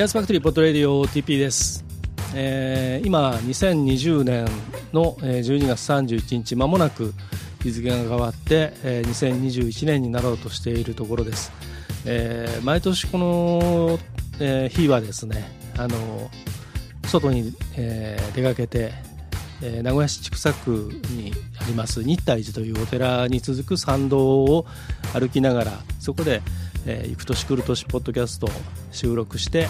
エアーズファクトリーポッドレディオ TP です、えー、今2020年の12月31日まもなく日付が変わって、えー、2021年になろうとしているところです、えー、毎年この、えー、日はですねあの外に、えー、出かけて、えー、名古屋市千種区にあります日泰寺というお寺に続く参道を歩きながらそこで、えー、行く年来る年ポッドキャストを収録して、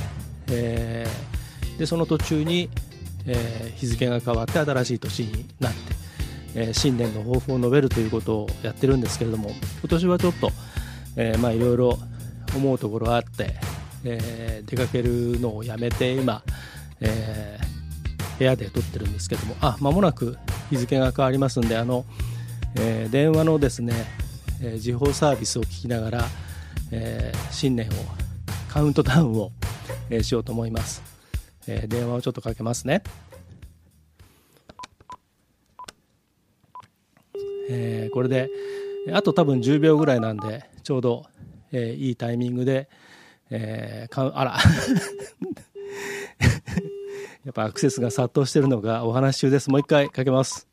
えー、でその途中に、えー、日付が変わって新しい年になって、え、新年の抱負を述べるということをやってるんですけれども今年はちょっと、え、まあいろいろ思うところがあって、え、出かけるのをやめて今、え、部屋で撮ってるんですけどもあ間もなく日付が変わりますんであの、え、電話のですね、え、時報サービスを聞きながら、えー、新年をカウントダウンを、えー、しようと思います、えー、電話をちょっとかけますね。えー、これであと多分10秒ぐらいなんでちょうど、えー、いいタイミングで、えー、かあら。やっぱアクセスが殺到してるのがお話中です。もう一回かけます。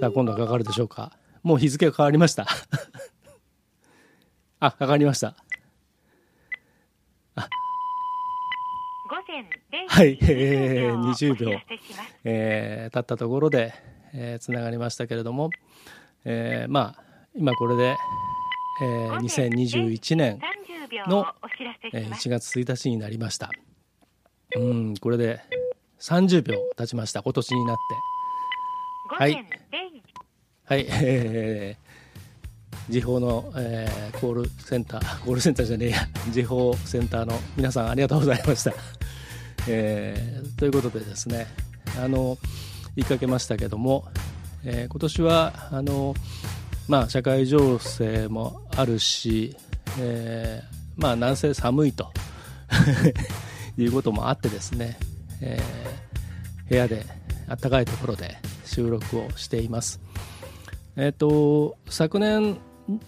さあ今度はかかるでしょうか。もう日付が変わりました。あかかりました。はい、えー、20秒、えー、経ったところで、えー、つながりましたけれども、えー、まあ今これで、えー、2021年の、えー、1月1日になりました。うんこれで30秒経ちました。今年になって。はいはい、えー、時報の、えー、コールセンター コールセンターじゃねえや。時報センターの皆さんありがとうございました。えー、ということでですね。あの言いかけましたけども、えー、今年はあの、まあ、社会情勢もあるし、えー、まあ南西寒いと。いうこともあってですね、えー、部屋で暖かいところで収録をしています。えっ、ー、と昨年、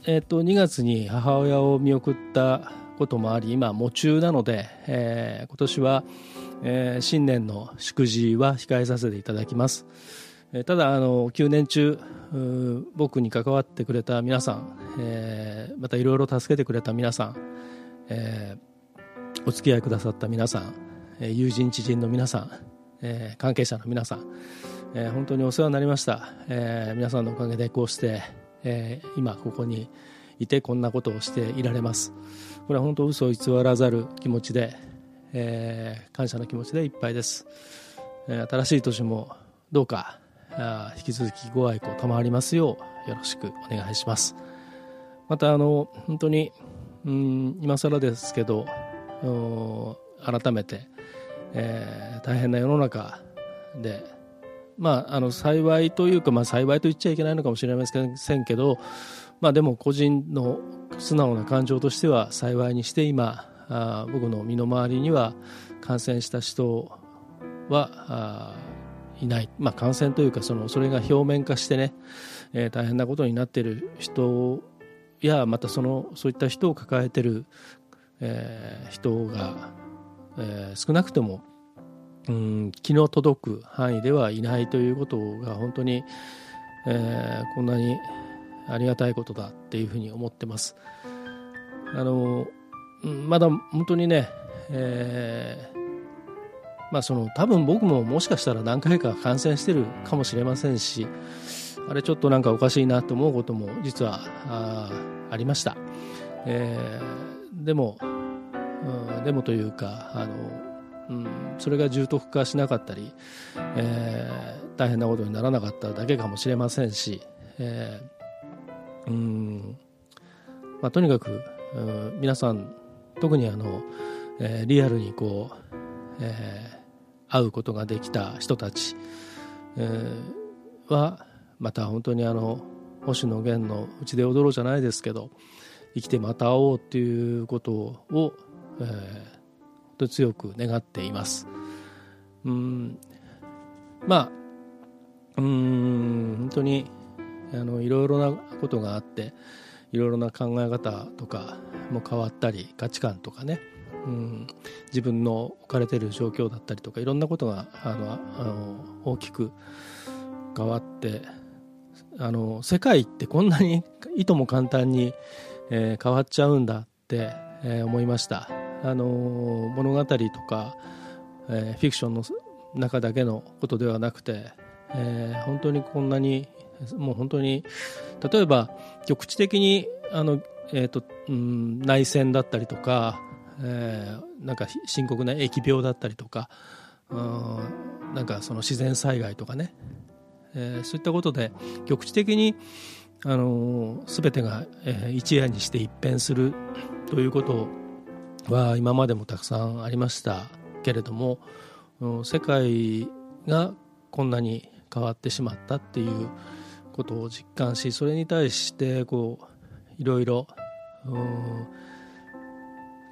えーと、2月に母親を見送ったこともあり今喪中なので、えー、今年は、えー、新年の祝辞は控えさせていただきます、えー、ただあの9年中僕に関わってくれた皆さん、えー、またいろいろ助けてくれた皆さん、えー、お付き合いくださった皆さん、友人知人の皆さん、えー、関係者の皆さん、えー、本当にお世話になりました、えー、皆さんのおかげでこうして、えー、今ここにいてこんなことをしていられます。これは本当嘘を偽らざる気持ちでえー、感謝の気持ちでいっぱいです、えー、新しい年もどうかあ引き続きご愛顧賜りますようよろしくお願いします。またあの本当にうん今更ですけど改めて、えー、大変な世の中でまあ、あの幸いというか、まあ、幸いと言っちゃいけないのかもしれませんけど、まあ、でも個人の素直な感情としては幸いにして今あ僕の身の回りには感染した人はいない、まあ、感染というかそのそれが表面化してね、えー、大変なことになっている人やまたそのそういった人を抱えている、えー、人が、えー、少なくともうん気の届く範囲ではいないということが本当に、えー、こんなにありがたいことだっていうふうに思ってます。あのまだ本当にね、えー、まあその多分僕ももしかしたら何回か感染してるかもしれませんしあれちょっとなんかおかしいなと思うことも実はあありました、えー、でも、うん、でもというかあの、うん、それが重篤化しなかったり、えー、大変なことにならなかっただけかもしれませんし、えーうん。まあ、とにかく、うん、皆さん特にあの、えー、リアルにこう、えー、会うことができた人たち、えー、はまた本当にあの星野源の「うちで踊ろう」じゃないですけど生きてまた会おうっていうことを、えー、本当に強く願っています。うん。まあうん本当にあのいろいろなことがあっていろいろな考え方とかも変わったり価値観とかね、うん、自分の置かれてる状況だったりとかいろんなことがあのあの大きく変わってあの世界ってこんなにいとも簡単に、えー、変わっちゃうんだって、えー、思いました。あの物語とか、えー、フィクションの中だけのことではなくて、えー、本当にこんなにもう本当に例えば局地的にあの、えーとうん、内戦だったりとか、えー、なんか深刻な疫病だったりとか、うん、なんかその自然災害とかね、えー、そういったことで局地的にあの全てが、えー、一夜にして一変するということをは今までもたくさんありましたけれども世界がこんなに変わってしまったっていうことを実感しそれに対してこういろいろ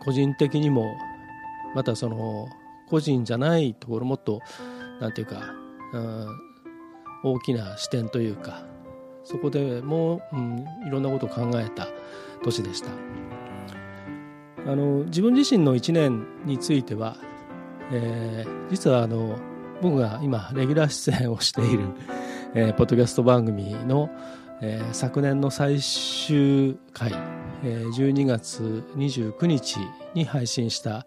個人的にもまたその個人じゃないところもっとなんていうか、うん、大きな視点というかそこでもう、うん、いろんなことを考えた年でした。あの自分自身の1年については、えー、実はあの僕が今レギュラー出演をしている、えー、ポッドキャスト番組の、えー、昨年の最終回、えー、12月29日に配信した、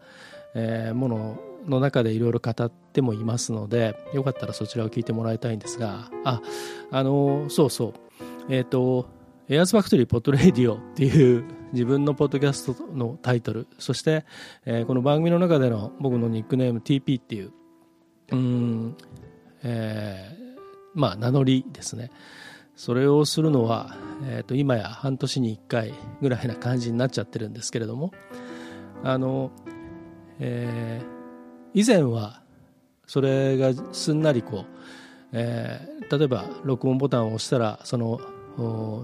えー、ものの中でいろいろ語ってもいますのでよかったらそちらを聞いてもらいたいんですがああのそうそう。えっ、ー、とエアーズファクトリーポッドレディオっていう自分のポッドキャストのタイトルそして、えー、この番組の中での僕のニックネーム TP っていううんえー、まあ名乗りですね。それをするのは、えー、と今や半年に1回ぐらいな感じになっちゃってるんですけれどもあの、えー、以前はそれがすんなりこう、えー、例えば録音ボタンを押したらその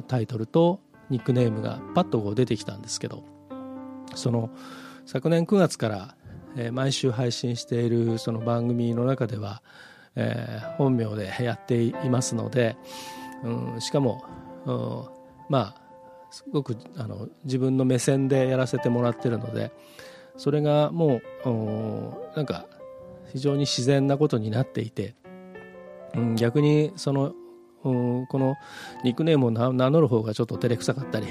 タイトルとニックネームがパッとこう出てきたんですけどその昨年9月から、え、毎週配信しているその番組の中では、えー、本名でやっていますので、うん、しかも、うん、まあすごくあの自分の目線でやらせてもらってるのでそれがもうなんか非常に自然なことになっていて、うん、逆にそのこのニックネームを名乗る方がちょっと照れくさかったり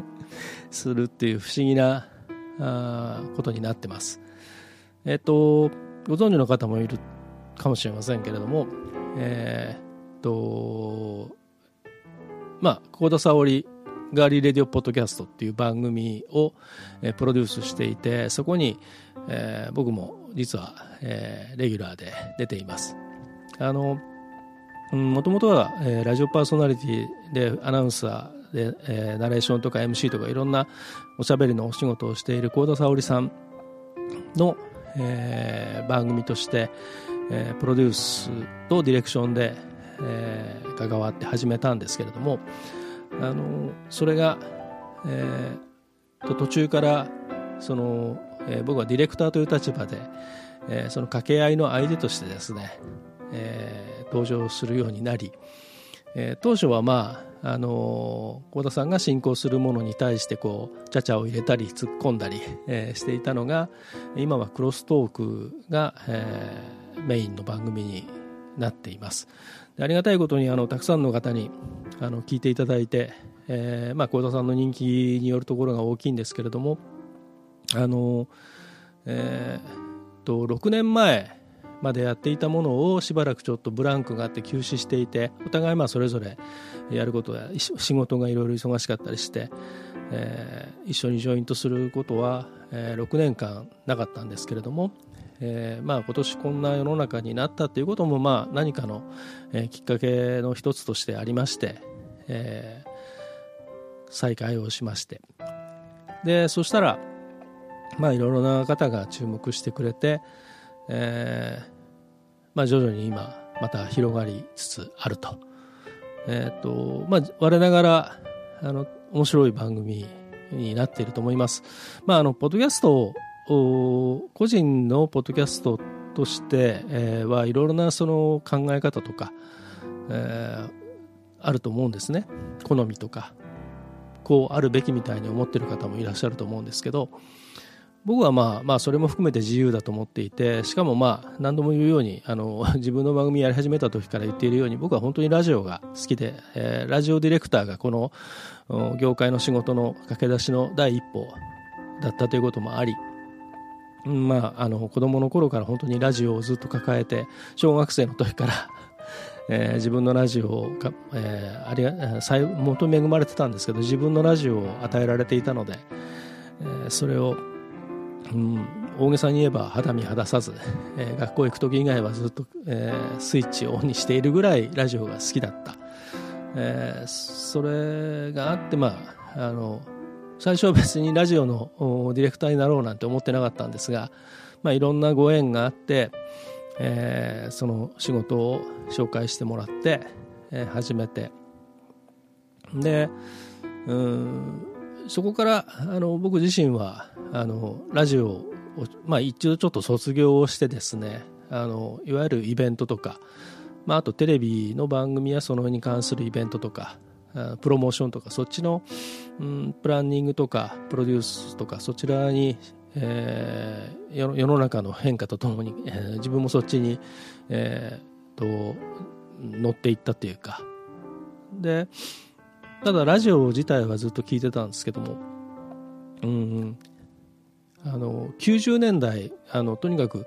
するっていう不思議なことになってます。えっとご存知の方もいるかもしれませんけれどもえ、っとまあ幸田沙織ガーリーレディオポッドキャストっていう番組を、え、プロデュースしていてそこに、えー、僕も実は、えー、レギュラーで出ていますあのもともとは、えー、ラジオパーソナリティでアナウンサーで、えー、ナレーションとか MC とかいろんなおしゃべりのお仕事をしている幸田沙織さんの、えー、番組として、えー、プロデュースとディレクションで、えー、関わって始めたんですけれどもあのそれが、えー、と途中からその、えー、僕はディレクターという立場で、えー、その掛け合いの相手としてですね、えー、登場するようになり、えー、当初はまああの幸田さんが進行するものに対してこうちゃちゃを入れたり突っ込んだり、えー、していたのが今はクロストークが、えー、メインの番組になっています。ありがたいことにあのたくさんの方にあの聞いていただいて、えーまあ、幸田さんの人気によるところが大きいんですけれどもあの、えー、と6年前までやっていたものをしばらくちょっとブランクがあって休止していてお互いまあそれぞれやることや仕事がいろいろ忙しかったりして、えー、一緒にジョイントすることは、えー、6年間なかったんですけれども、えーまあ、今年こんな世の中になったということもまあ何かの、えー、きっかけの一つとしてありまして、えー、再開をしまして。でそしたらまあいろいろな方が注目してくれて、えーまあ、徐々に今また広がりつつあると。えっ、ー、とまあ、我ながらあの面白い番組になっていると思います。まあ、あのポッドキャストを個人のポッドキャストとして、えー、はいろいろなその考え方とか、えー、あると思うんですね好みとかこうあるべきみたいに思ってる方もいらっしゃると思うんですけど僕はまあまあそれも含めて自由だと思っていてしかもまあ何度も言うようにあの 自分の番組やり始めた時から言っているように僕は本当にラジオが好きで、えー、ラジオディレクターがこの業界の仕事の駆け出しの第一歩だったということもありまあ、あの子供の頃から本当にラジオをずっと抱えて小学生の時から えー、自分のラジオをえー、ありが本当に恵まれてたんですけど自分のラジオを与えられていたので、えー、それをうん、大げさに言えば肌身離さず、えー、学校行く時以外はずっと、えー、スイッチをオンにしているぐらいラジオが好きだった、えー、それがあってまああの最初は別にラジオのディレクターになろうなんて思ってなかったんですが、まあ、いろんなご縁があって、えー、その仕事を紹介してもらって、えー、始めて。でうんそこからあの僕自身はあのラジオを、まあ、一度ちょっと卒業をしてですねあのいわゆるイベントとか、まあ、あとテレビの番組やそのに関するイベントとかプロモーションとかそっちの、うん、プランニングとかプロデュースとかそちらに、えー、世の中の変化とともに、えー、自分もそっちに、えー、と乗っていったっていうか。でただラジオ自体はずっと聞いてたんですけども。うんあの90年代あのとにかく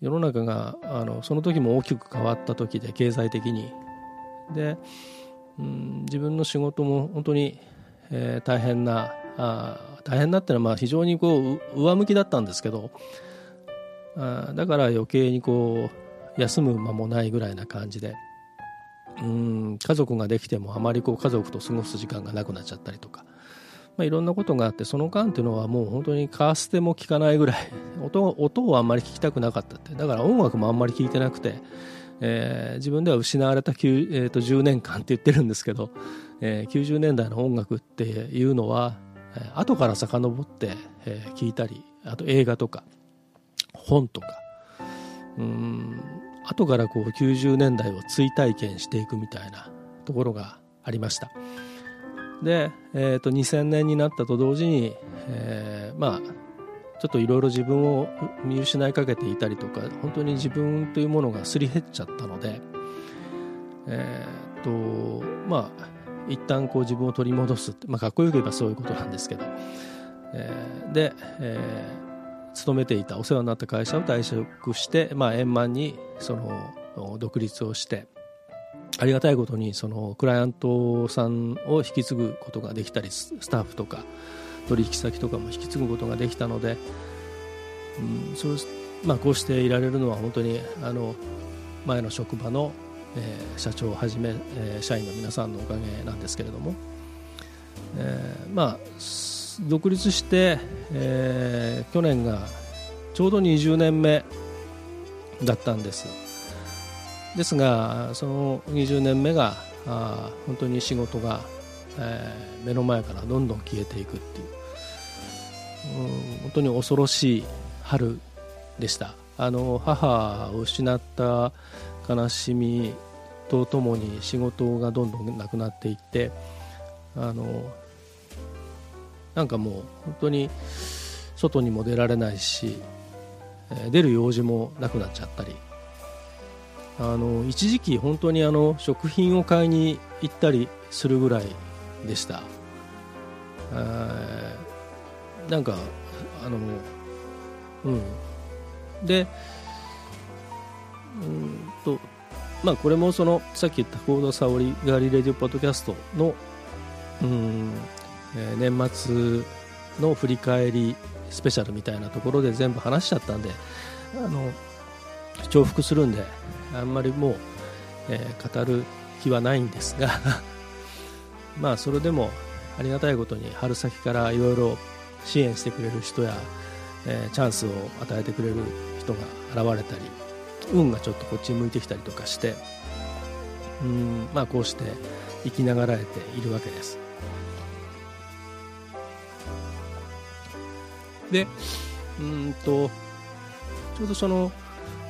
世の中があのその時も大きく変わった時で経済的に。で、うん、自分の仕事も本当に、えー、大変なあ大変なっていうのはまあ非常にこう上向きだったんですけどあだから余計にこう休む間もないぐらいな感じで。うん家族ができてもあまりこう家族と過ごす時間がなくなっちゃったりとか、まあ、いろんなことがあってその間っていうのはもう本当にカーステも聞かないぐらい 音音をあんまり聞きたくなかったって。だから音楽もあんまり聞いてなくて、えー、自分では失われた、えー、と10年間って言ってるんですけど、えー、90年代の音楽っていうのは、えー、後から遡って、えー、聞いたりあと映画とか本とか。うん。後からこう90年代を追体験していくみたいなところがありました。で、えー、と2000年になったと同時に、えー、まあちょっといろいろ自分を見失いかけていたりとか本当に自分というものがすり減っちゃったのでえっ、とまあ一旦こう自分を取り戻すってまあ、かっこよく言えばそういうことなんですけど、えー、で、えー勤めていたお世話になった会社を退職して、まあ、円満にその独立をしてありがたいことにそのクライアントさんを引き継ぐことができたりスタッフとか取引先とかも引き継ぐことができたので、うんそうまあ、こうしていられるのは本当にあの前の職場の、えー、社長をはじめ、えー、社員の皆さんのおかげなんですけれども、えー、まあ独立して、えー、去年がちょうど20年目だったんです。ですがその20年目があ本当に仕事が、えー、目の前からどんどん消えていくっていう、うん、本当に恐ろしい春でした。あの母を失った悲しみとともに仕事がどんどんなくなっていってあのなんかもう本当に外にも出られないし、出る用事もなくなっちゃったり。あの一時期本当にあの食品を買いに行ったりするぐらいでした、えー、なんかあのうん。でうんとまあこれもそのさっき言ったコード沙織ガリレディオポッドキャストのうんえ、年末の振り返りスペシャルみたいなところで全部話しちゃったんであの重複するんであんまりもう、えー、語る気はないんですが まあそれでもありがたいことに春先からいろいろ支援してくれる人や、えー、チャンスを与えてくれる人が現れたり運がちょっとこっちに向いてきたりとかしてうんまあこうして生きながらえているわけです。でうんとちょうどその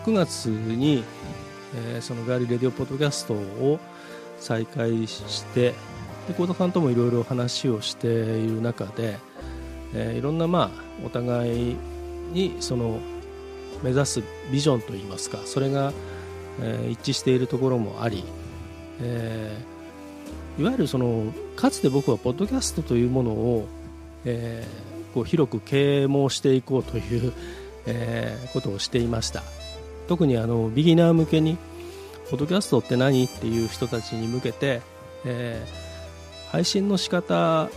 9月に、えー、そのガーリーレディオポッドキャストを再開して、で幸田さんともいろいろ話をしている中で、えー、いろんなまあお互いにその目指すビジョンといいますかそれが、えー、一致しているところもあり、えー、いわゆるそのかつて僕はポッドキャストというものを、えー、こう広く啓蒙していこうという、えー、ことをしていました。特にあのビギナー向けにポッドキャストって何っていう人たちに向けて、えー、配信の仕方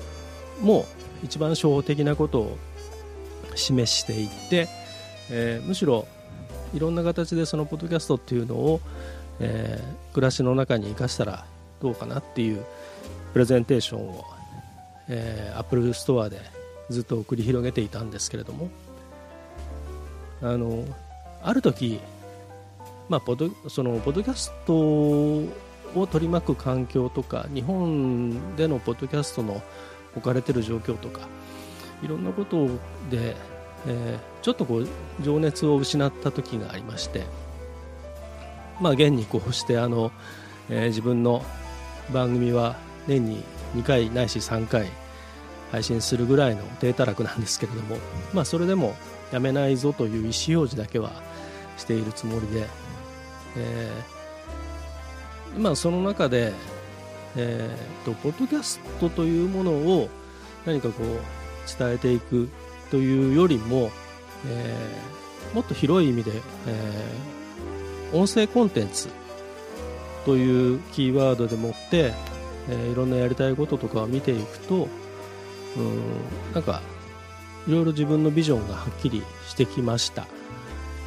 も一番初歩的なことを示していって、えー、むしろいろんな形でそのポッドキャストっていうのを、えー、暮らしの中に生かしたらどうかなっていうプレゼンテーションを、えー、Apple Store でずっと繰り広げていたんですけれども。あのある時、まあ、ポドそのポッドキャストを取り巻く環境とか日本でのポッドキャストの置かれてる状況とかいろんなことでえー、ちょっとこう情熱を失った時がありまして、まあ、現にこうしてあの、えー、自分の番組は年に2回ないし3回配信するぐらいの低たらくなんですけれども、まあ、それでもやめないぞという意思表示だけはしているつもりで、えー、まあ、その中で、えーと、とポッドキャストというものを何かこう伝えていくというよりも、えー、もっと広い意味で、えー、音声コンテンツというキーワードでもって、えー、いろんなやりたいこととかを見ていくとうんなんかいろいろ自分のビジョンがはっきりしてきました。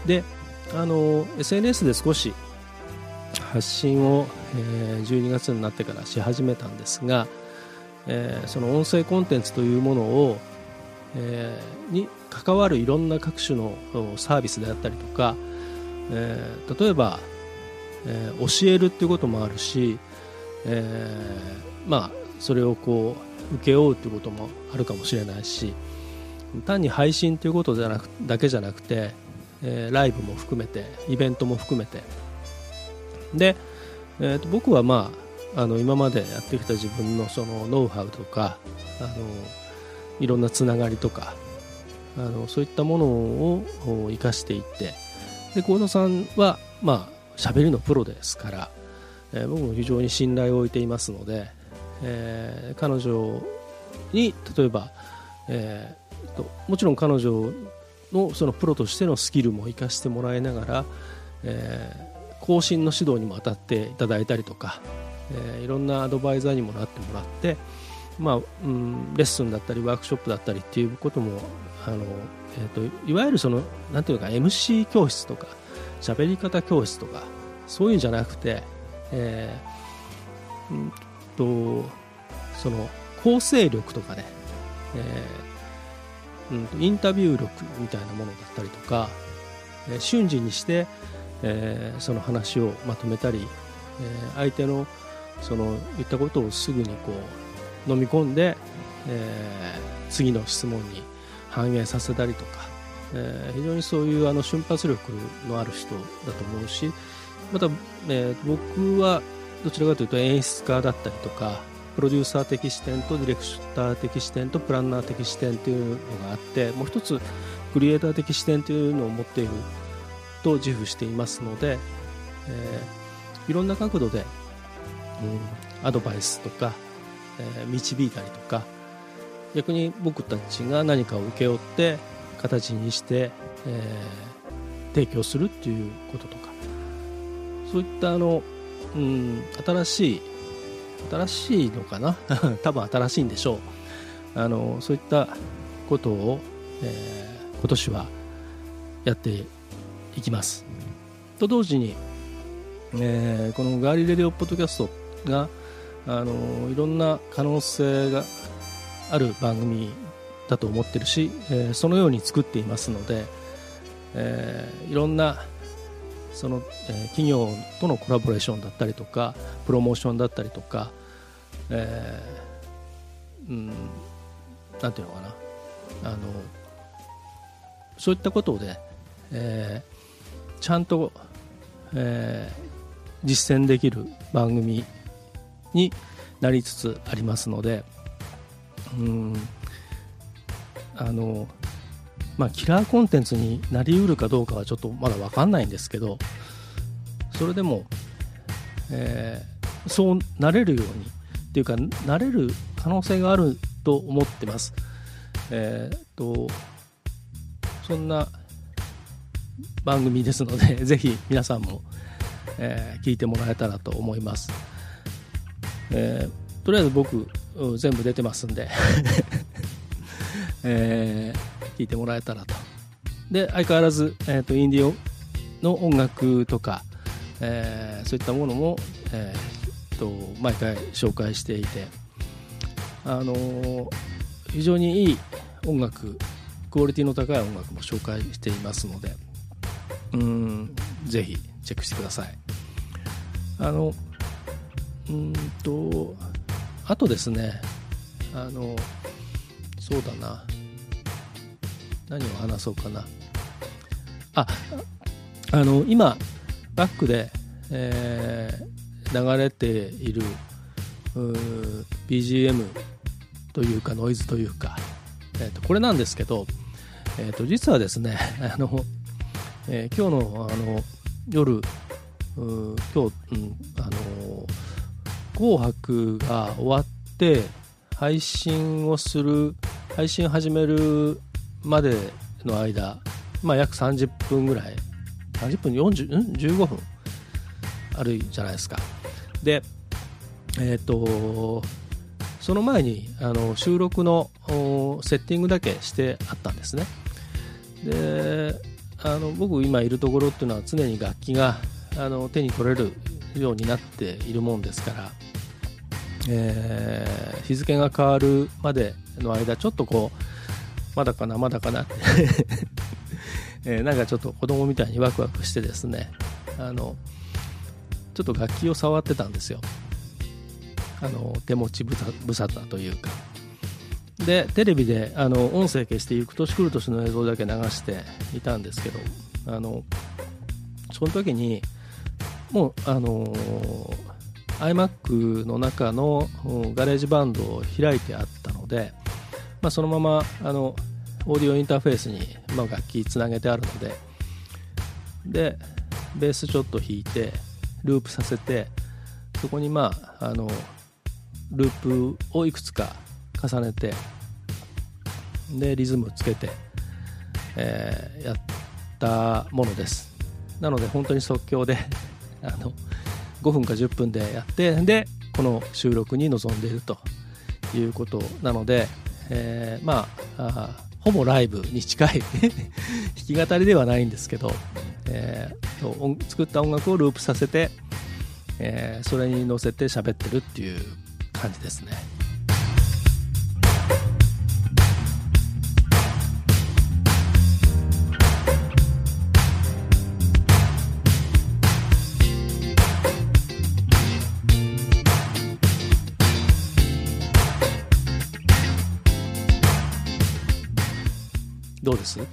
であの SNS で少し発信を、えー、12月になってからし始めたんですが、えー、その音声コンテンツというものをえー、に関わるいろんな各種のサービスであったりとか、えー、例えば、えー、教えるっていうこともあるし、えー、まあそれをこう請け負うっていうこともあるかもしれないし単に配信ということじゃなくだけじゃなくて、えー、ライブも含めてイベントも含めて。で、えー、と僕はまああの今までやってきた自分のそのノウハウとかあのいろんなつながりとかあのそういったものを生かしていってで幸田さんはまあ喋りのプロですから、えー、僕も非常に信頼を置いていますので、えー、彼女に例えば、えーと、もちろん彼女のそのプロとしてのスキルも生かしてもらいながら、えー、更新の指導にも当たっていただいたりとか、えー、いろんなアドバイザーにもなってもらって、まあうん、レッスンだったりワークショップだったりっていうこともあの、えーと、いわゆるそのなんていうか MC 教室とか喋り方教室とかそういうんじゃなくて、えー、とその構成力とかね、えー、うん、インタビュー力みたいなものだったりとか、えー、瞬時にして、えー、その話をまとめたり、え、相手のその言ったことをすぐにこう飲み込んで、え、次の質問に反映させたりとか、え、非常にそういうあの瞬発力のある人だと思うしまた、え、僕はどちらかというと演出家だったりとかプロデューサー的視点とディレクター的視点とプランナー的視点というのがあってもう一つクリエイター的視点というのを持っていると自負していますので、えー、いろんな角度で、うん、アドバイスとかえ導いたりとか逆に僕たちが何かを請け負って形にして、えー、提供するっていうこととかそういったあの、うん、新しい新しいのかな？多分新しいんでしょう。あのそういったことを、えー、今年はやっていきます。と同時に、えー、このガーリレディオポッドキャストがあのいろんな可能性がある番組だと思ってるし、えー、そのように作っていますので、えー、いろんなその、えー、企業とのコラボレーションだったりとかプロモーションだったりとか、えー、うん、なんていうのかな。あのそういったことで、えー、ちゃんと、えー、実践できる番組に、なりつつありますのでうんあのまあキラーコンテンツになりうるかどうかはちょっとまだ分かんないんですけどそれでも、えー、そうなれるようにっていうかなれる可能性があると思ってます。えー、っとそんな番組ですので ぜひ皆さんも、えー、聞いてもらえたらと思います。えー、とりあえず僕全部出てますんで えー、聞いてもらえたらと。で相変わらず、えーと、インディオの音楽とか、えー、そういったものも、えーと、毎回紹介していて、あのー、非常にいい音楽クオリティの高い音楽も紹介していますのでうんぜひチェックしてくださいあのうんとあとですねあのそうだな何を話そうかな。ああの今バックで、えー、流れている BGM というかノイズというか、えー、とこれなんですけど、えー、と実はですね あの、えー、今日のあの夜今日、うん、あの紅白が終わって配信をする配信始めるまでの間、まあ、約30分ぐらい30分40、ん、15分あるじゃないですか。でえっ、ー、とその前にあの収録のセッティングだけしてあったんですね。であの僕今いるところっていうのは常に楽器があの手に取れるようになっているもんですから、えー、日付が変わるまでの間ちょっとこうまだかなまだかな。って えー、なんかちょっと子供みたいにワクワクしてですね。あのちょっと楽器を触ってたんですよ。あの手持ち無沙汰というか。でテレビであの音声消して行く年来る年の映像だけ流していたんですけどあのその時にもうあの iMac の中のガレージバンドを開いてあったので、まあ、そのままあのオーディオインターフェースに、まあ、楽器つなげてあるので。でベースちょっと弾いてループさせてそこにまああのループをいくつか重ねてでリズムつけて、えー、やったものです。なので本当に即興で あの5分か10分でやってでこの収録に臨んでいるということなので、えー、まあほぼライブに近い 弾き語りではないんですけど、えー、と作った音楽をループさせて、えー、それに乗せて喋ってるっていう感じですね。どうです？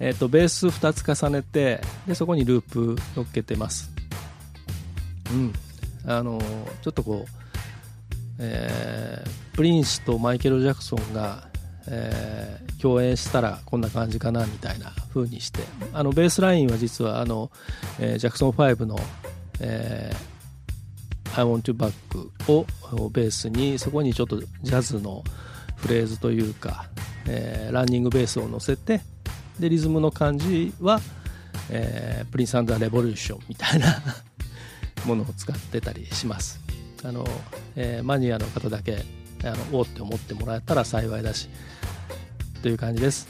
えっとベース2つ重ねてでそこにループ乗っけてます。うん。あのちょっとこう、えー、プリンスとマイケル・ジャクソンが、えー、共演したらこんな感じかなみたいな風にしてあのベースラインは実はあの、えー、ジャクソン5の、えー、I want to back をベースにそこにちょっとジャズのフレーズというか、えー、ランニングベースを乗せてでリズムの感じは、えー、プリンス・アンド・ザ・レボリューションみたいな ものを使ってたりします。あの、えー、マニアの方だけあのおって思ってもらえたら幸いだしという感じです。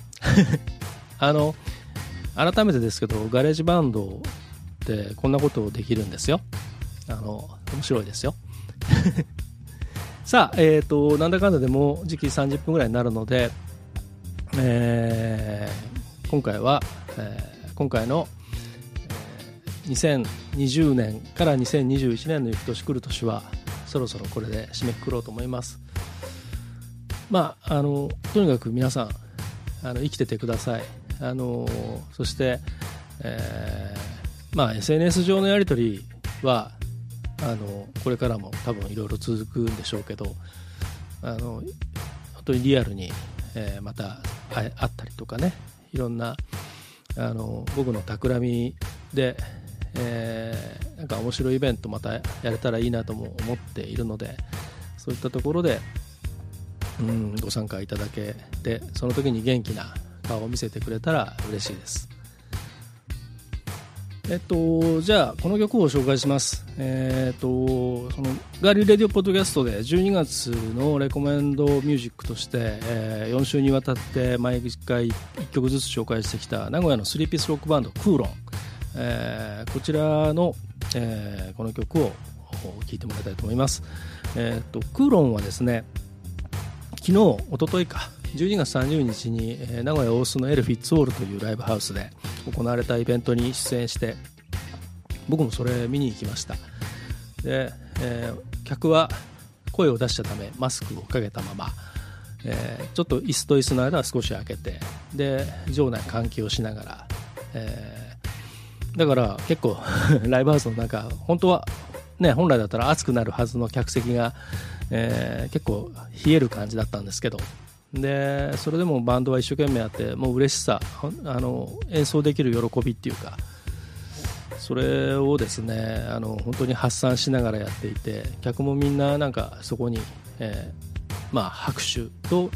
あの改めてですけどガレージバンドってこんなことできるんですよ。あの面白いですよ。さあ、えっ、ー、と、なんだかんだでも時期30分ぐらいになるので、えー、今回は、えー、今回の、えー、2020年から2021年の行く年来る年はそろそろこれで締めくくろうと思います。まああのとにかく皆さんあの生きててください。あのそして、えー、まあ SNS 上のやり取りはあのこれからも多分いろいろ続くんでしょうけどあの本当にリアルに、えー、また会ったりとかねいろんなあの僕の企みで、えー、なんか面白いイベントまたやれたらいいなとも思っているのでそういったところで、うん、ご参加いただけてその時に元気な顔を見せてくれたら嬉しいです。えっと、じゃあこの曲を紹介します、えっと、そのガーリーレディオポッドキャストで12月のレコメンドミュージックとして、えー、4週にわたって毎回1曲ずつ紹介してきた名古屋のスリーピースロックバンドクーロン、えー、こちらの、えー、この曲を聴いてもらいたいと思います、えっとクーロンはですね昨日一昨日か。12月30日に、名古屋大須のエル・フィッツオールというライブハウスで行われたイベントに出演して僕もそれ見に行きました。で、えー、客は声を出したためマスクをかけたまま、えー、ちょっと椅子と椅子の間は少し開けてで場内換気をしながら、えー、だから結構 ライブハウスの中本当はね本来だったら暑くなるはずの客席が、えー、結構冷える感じだったんですけどでそれでもバンドは一生懸命やってもう嬉しさあの演奏できる喜びっていうかそれをですねあの本当に発散しながらやっていて客もみんななんかそこに、えー、まあ、拍手と、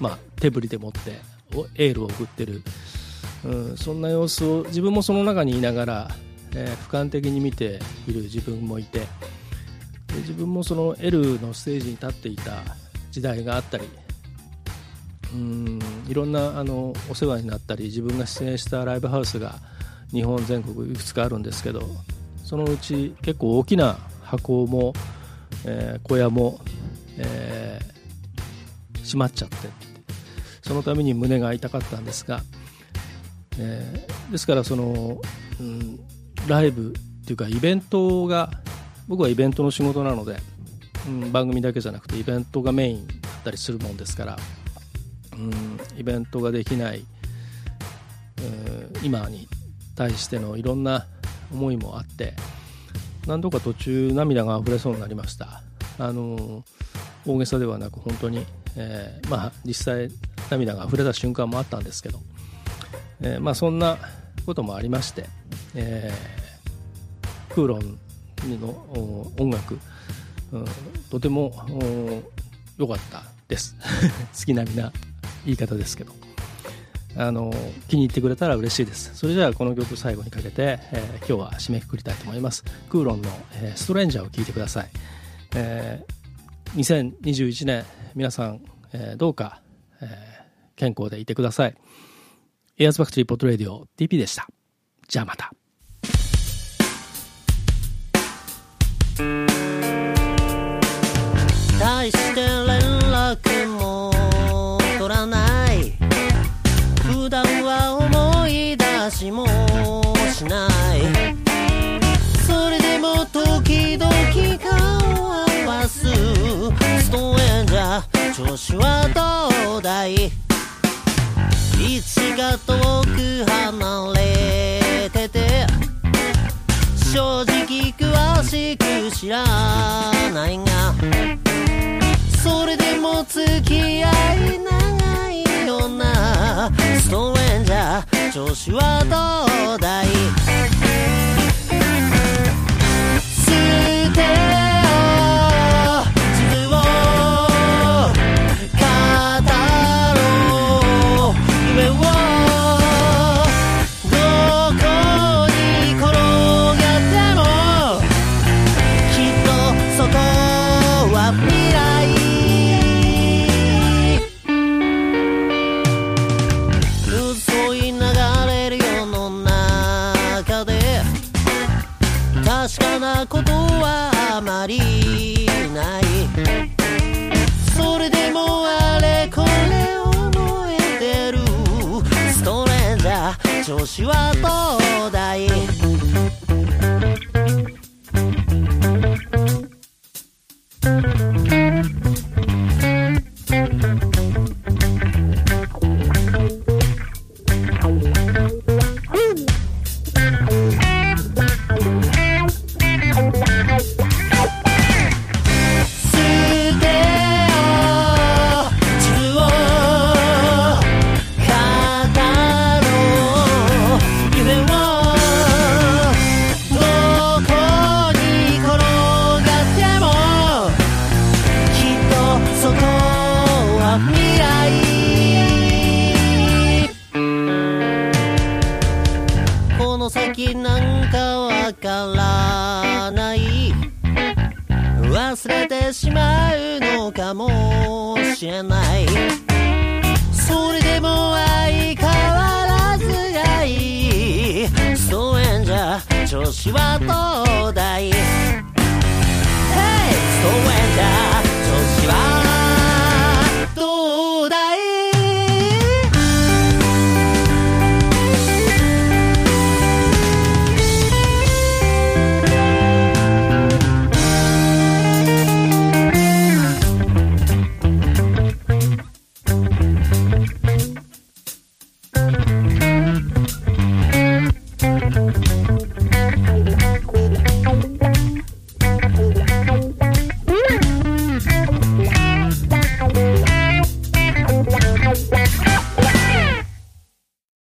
まあ、手振りでもってエールを送ってる、うん、そんな様子を自分もその中にいながら、えー、俯瞰的に見ている自分もいてで自分もその L のステージに立っていた時代があったりうんいろんなあのお世話になったり自分が出演したライブハウスが日本全国いくつかあるんですけどそのうち結構大きな箱も、えー、小屋も、えー、閉まっちゃってそのために胸が痛かったんですが、えー、ですからその、うん、ライブっていうかイベントが僕はイベントの仕事なので、うん、番組だけじゃなくてイベントがメインだったりするもんですからうん、イベントができない、えー、今に対してのいろんな思いもあって何度か途中涙が溢れそうになりました。あの大げさではなく本当に、えー、まあ実際涙が溢れた瞬間もあったんですけど、えー、まあそんなこともありまして、えー、クーロンの音楽、うん、とても良かったです。好きなみな言い方ですけど。あの気に入ってくれたら嬉しいです。それじゃあこの曲最後にかけて、えー、今日は締めくくりたいと思います。クーロンの、えー、ストレンジャーを聴いてください、えー、2021年皆さん、えー、どうか、えー、健康でいてください。エアーズファクトリーポッドレディオ TP でした。じゃあまた。大して調子はどうだい？位置が遠く離れてて正直詳しく知らないがそれでも付き合い長いような。ストレンジャー調子はどうだい？確かなことはあまりない。それでもあれこれ思えてる。ストレンジャー調子はどうだい？の先なんかわからない。忘れてしまうのかもしれない。それでも相変わらずがいい。そうえんじゃ調子はどうだい？Hey! そうえんじゃ。